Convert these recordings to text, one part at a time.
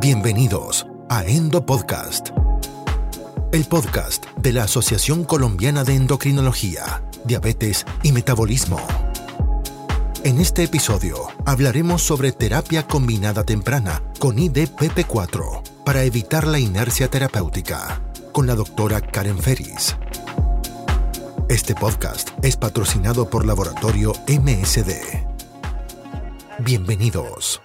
Bienvenidos a Endo Podcast, el podcast de la Asociación Colombiana de Endocrinología, Diabetes y Metabolismo. En este episodio hablaremos sobre terapia combinada temprana con IDPP4 para evitar la inercia terapéutica con la doctora Karen Ferris. Este podcast es patrocinado por Laboratorio MSD. Bienvenidos.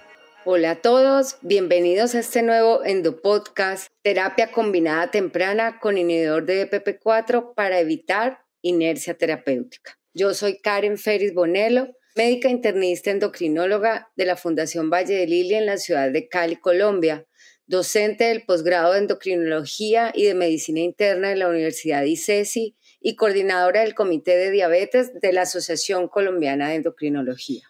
Hola a todos, bienvenidos a este nuevo Endopodcast, terapia combinada temprana con inhibidor de EPP4 para evitar inercia terapéutica. Yo soy Karen Ferris Bonello, médica internista endocrinóloga de la Fundación Valle de Lilia en la ciudad de Cali, Colombia, docente del posgrado de endocrinología y de medicina interna de la Universidad ICESI y coordinadora del Comité de Diabetes de la Asociación Colombiana de Endocrinología.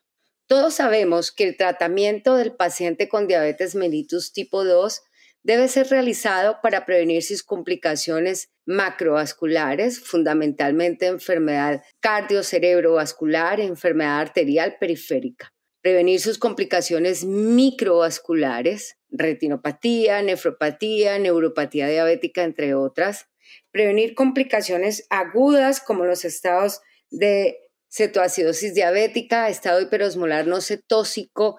Todos sabemos que el tratamiento del paciente con diabetes mellitus tipo 2 debe ser realizado para prevenir sus complicaciones macrovasculares, fundamentalmente enfermedad cardiocerebrovascular, enfermedad arterial periférica. Prevenir sus complicaciones microvasculares, retinopatía, nefropatía, neuropatía diabética, entre otras. Prevenir complicaciones agudas como los estados de cetoacidosis diabética, estado hiperosmolar no cetósico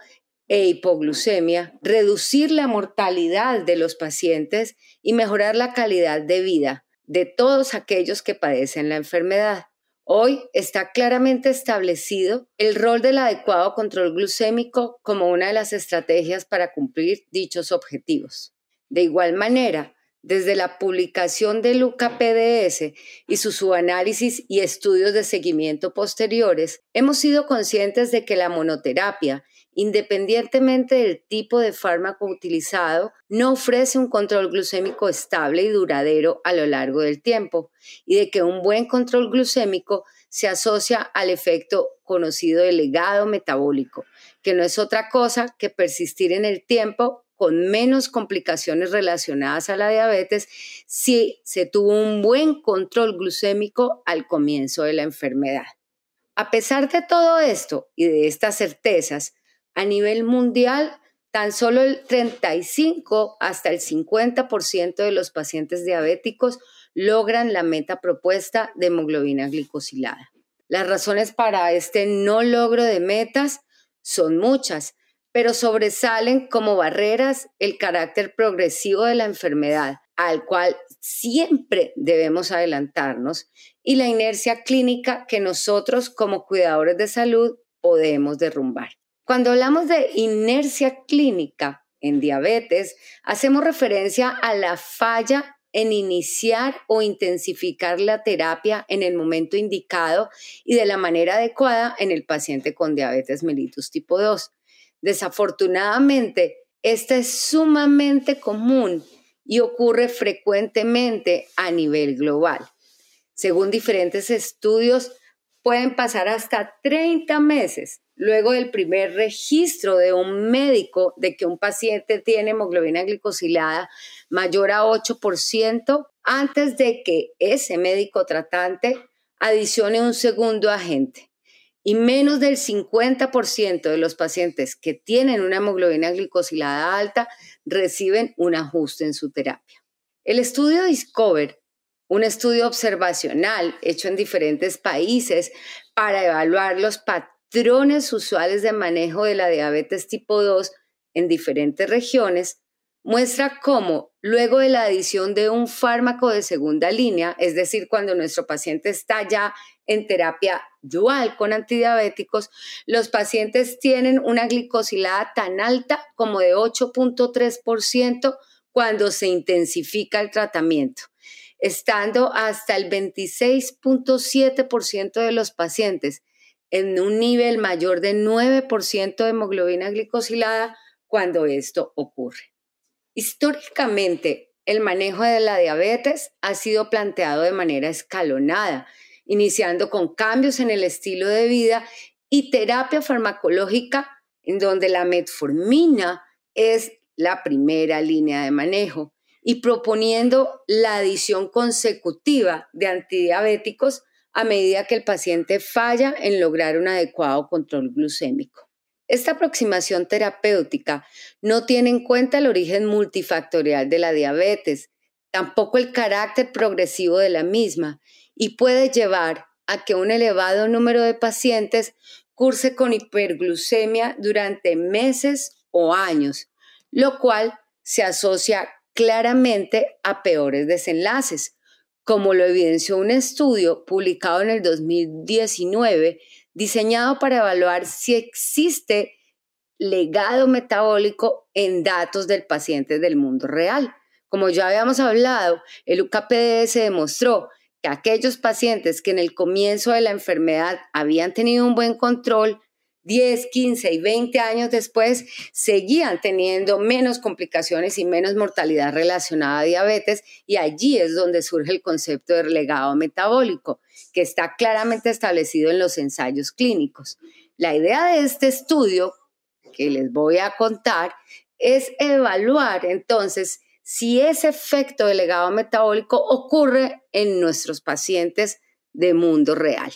e hipoglucemia, reducir la mortalidad de los pacientes y mejorar la calidad de vida de todos aquellos que padecen la enfermedad. Hoy está claramente establecido el rol del adecuado control glucémico como una de las estrategias para cumplir dichos objetivos. De igual manera, desde la publicación del UCA-PDS y su subanálisis y estudios de seguimiento posteriores, hemos sido conscientes de que la monoterapia, independientemente del tipo de fármaco utilizado, no ofrece un control glucémico estable y duradero a lo largo del tiempo, y de que un buen control glucémico se asocia al efecto conocido de legado metabólico, que no es otra cosa que persistir en el tiempo con menos complicaciones relacionadas a la diabetes si se tuvo un buen control glucémico al comienzo de la enfermedad. A pesar de todo esto y de estas certezas, a nivel mundial, tan solo el 35 hasta el 50% de los pacientes diabéticos logran la meta propuesta de hemoglobina glicosilada. Las razones para este no logro de metas son muchas, pero sobresalen como barreras el carácter progresivo de la enfermedad, al cual siempre debemos adelantarnos, y la inercia clínica que nosotros como cuidadores de salud podemos derrumbar. Cuando hablamos de inercia clínica en diabetes, hacemos referencia a la falla en iniciar o intensificar la terapia en el momento indicado y de la manera adecuada en el paciente con diabetes mellitus tipo 2. Desafortunadamente, esta es sumamente común y ocurre frecuentemente a nivel global. Según diferentes estudios, pueden pasar hasta 30 meses luego del primer registro de un médico de que un paciente tiene hemoglobina glicosilada mayor a 8% antes de que ese médico tratante adicione un segundo agente y menos del 50% de los pacientes que tienen una hemoglobina glicosilada alta reciben un ajuste en su terapia. El estudio Discover, un estudio observacional hecho en diferentes países para evaluar los patrones usuales de manejo de la diabetes tipo 2 en diferentes regiones, muestra cómo luego de la adición de un fármaco de segunda línea, es decir, cuando nuestro paciente está ya en terapia dual con antidiabéticos, los pacientes tienen una glicosilada tan alta como de 8.3% cuando se intensifica el tratamiento, estando hasta el 26.7% de los pacientes en un nivel mayor de 9% de hemoglobina glicosilada cuando esto ocurre. Históricamente, el manejo de la diabetes ha sido planteado de manera escalonada, iniciando con cambios en el estilo de vida y terapia farmacológica, en donde la metformina es la primera línea de manejo, y proponiendo la adición consecutiva de antidiabéticos a medida que el paciente falla en lograr un adecuado control glucémico. Esta aproximación terapéutica no tiene en cuenta el origen multifactorial de la diabetes, tampoco el carácter progresivo de la misma y puede llevar a que un elevado número de pacientes curse con hiperglucemia durante meses o años, lo cual se asocia claramente a peores desenlaces, como lo evidenció un estudio publicado en el 2019 diseñado para evaluar si existe legado metabólico en datos del paciente del mundo real. Como ya habíamos hablado, el UKPDS demostró que aquellos pacientes que en el comienzo de la enfermedad habían tenido un buen control 10, 15 y 20 años después seguían teniendo menos complicaciones y menos mortalidad relacionada a diabetes y allí es donde surge el concepto de legado metabólico, que está claramente establecido en los ensayos clínicos. La idea de este estudio que les voy a contar es evaluar entonces si ese efecto de legado metabólico ocurre en nuestros pacientes de mundo real.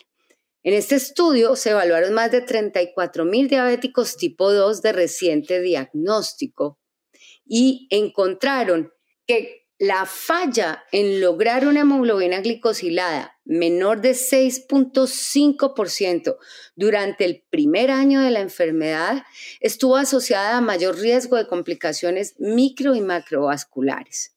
En este estudio se evaluaron más de 34 mil diabéticos tipo 2 de reciente diagnóstico y encontraron que la falla en lograr una hemoglobina glicosilada menor de 6.5% durante el primer año de la enfermedad estuvo asociada a mayor riesgo de complicaciones micro y macrovasculares.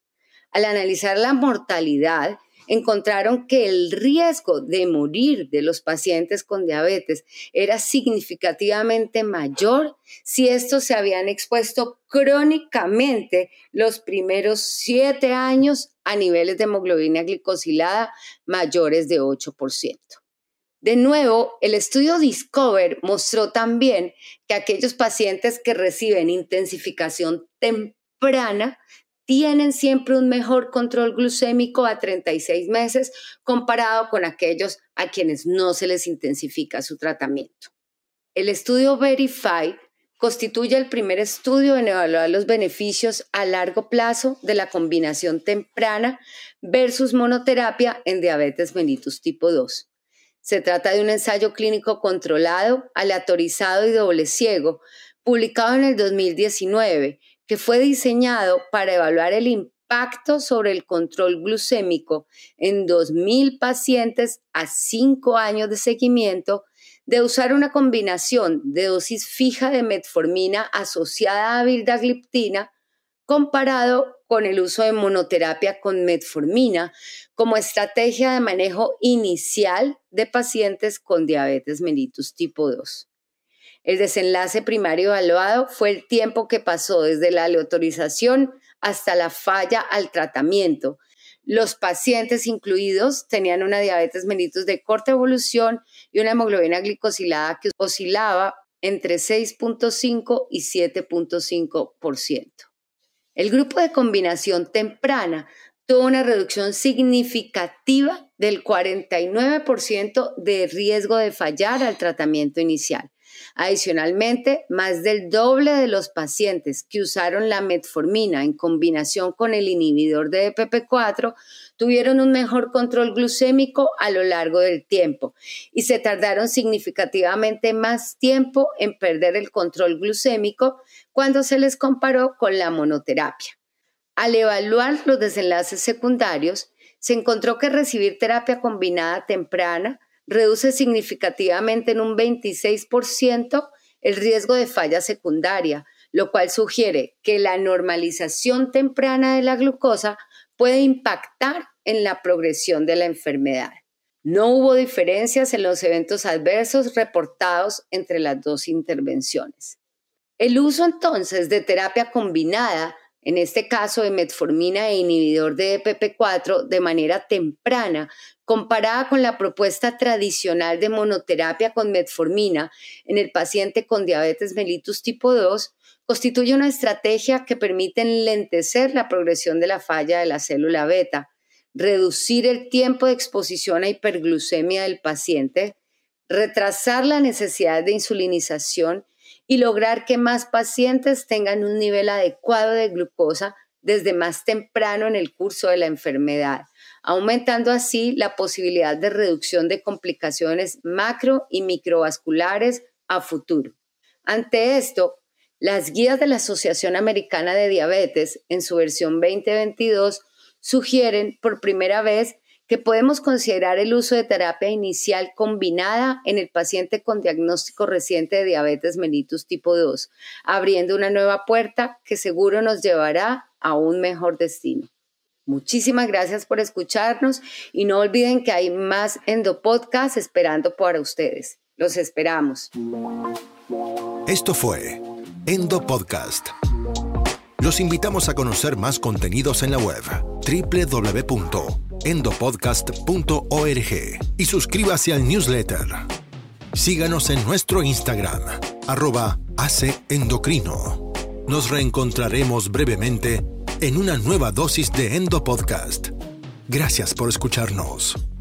Al analizar la mortalidad, encontraron que el riesgo de morir de los pacientes con diabetes era significativamente mayor si estos se habían expuesto crónicamente los primeros siete años a niveles de hemoglobina glicosilada mayores de 8%. De nuevo, el estudio Discover mostró también que aquellos pacientes que reciben intensificación temprana tienen siempre un mejor control glucémico a 36 meses comparado con aquellos a quienes no se les intensifica su tratamiento. El estudio Verify constituye el primer estudio en evaluar los beneficios a largo plazo de la combinación temprana versus monoterapia en diabetes mellitus tipo 2. Se trata de un ensayo clínico controlado, aleatorizado y doble ciego, publicado en el 2019 que fue diseñado para evaluar el impacto sobre el control glucémico en 2.000 pacientes a 5 años de seguimiento de usar una combinación de dosis fija de metformina asociada a vildagliptina comparado con el uso de monoterapia con metformina como estrategia de manejo inicial de pacientes con diabetes mellitus tipo 2. El desenlace primario evaluado fue el tiempo que pasó desde la aleatorización hasta la falla al tratamiento. Los pacientes incluidos tenían una diabetes mellitus de corta evolución y una hemoglobina glicosilada que oscilaba entre 6.5 y 7.5%. El grupo de combinación temprana tuvo una reducción significativa del 49% de riesgo de fallar al tratamiento inicial. Adicionalmente, más del doble de los pacientes que usaron la metformina en combinación con el inhibidor de EPP4 tuvieron un mejor control glucémico a lo largo del tiempo y se tardaron significativamente más tiempo en perder el control glucémico cuando se les comparó con la monoterapia. Al evaluar los desenlaces secundarios, se encontró que recibir terapia combinada temprana reduce significativamente en un 26% el riesgo de falla secundaria, lo cual sugiere que la normalización temprana de la glucosa puede impactar en la progresión de la enfermedad. No hubo diferencias en los eventos adversos reportados entre las dos intervenciones. El uso entonces de terapia combinada en este caso de metformina e inhibidor de EPP4 de manera temprana, comparada con la propuesta tradicional de monoterapia con metformina en el paciente con diabetes mellitus tipo 2, constituye una estrategia que permite enlentecer la progresión de la falla de la célula beta, reducir el tiempo de exposición a hiperglucemia del paciente, retrasar la necesidad de insulinización y lograr que más pacientes tengan un nivel adecuado de glucosa desde más temprano en el curso de la enfermedad, aumentando así la posibilidad de reducción de complicaciones macro y microvasculares a futuro. Ante esto, las guías de la Asociación Americana de Diabetes, en su versión 2022, sugieren por primera vez que podemos considerar el uso de terapia inicial combinada en el paciente con diagnóstico reciente de diabetes mellitus tipo 2, abriendo una nueva puerta que seguro nos llevará a un mejor destino. Muchísimas gracias por escucharnos y no olviden que hay más Endopodcast esperando para ustedes. Los esperamos. Esto fue Endopodcast. Los invitamos a conocer más contenidos en la web www.endopodcast.org y suscríbase al newsletter. Síganos en nuestro Instagram, arroba Endocrino. Nos reencontraremos brevemente en una nueva dosis de Endopodcast. Gracias por escucharnos.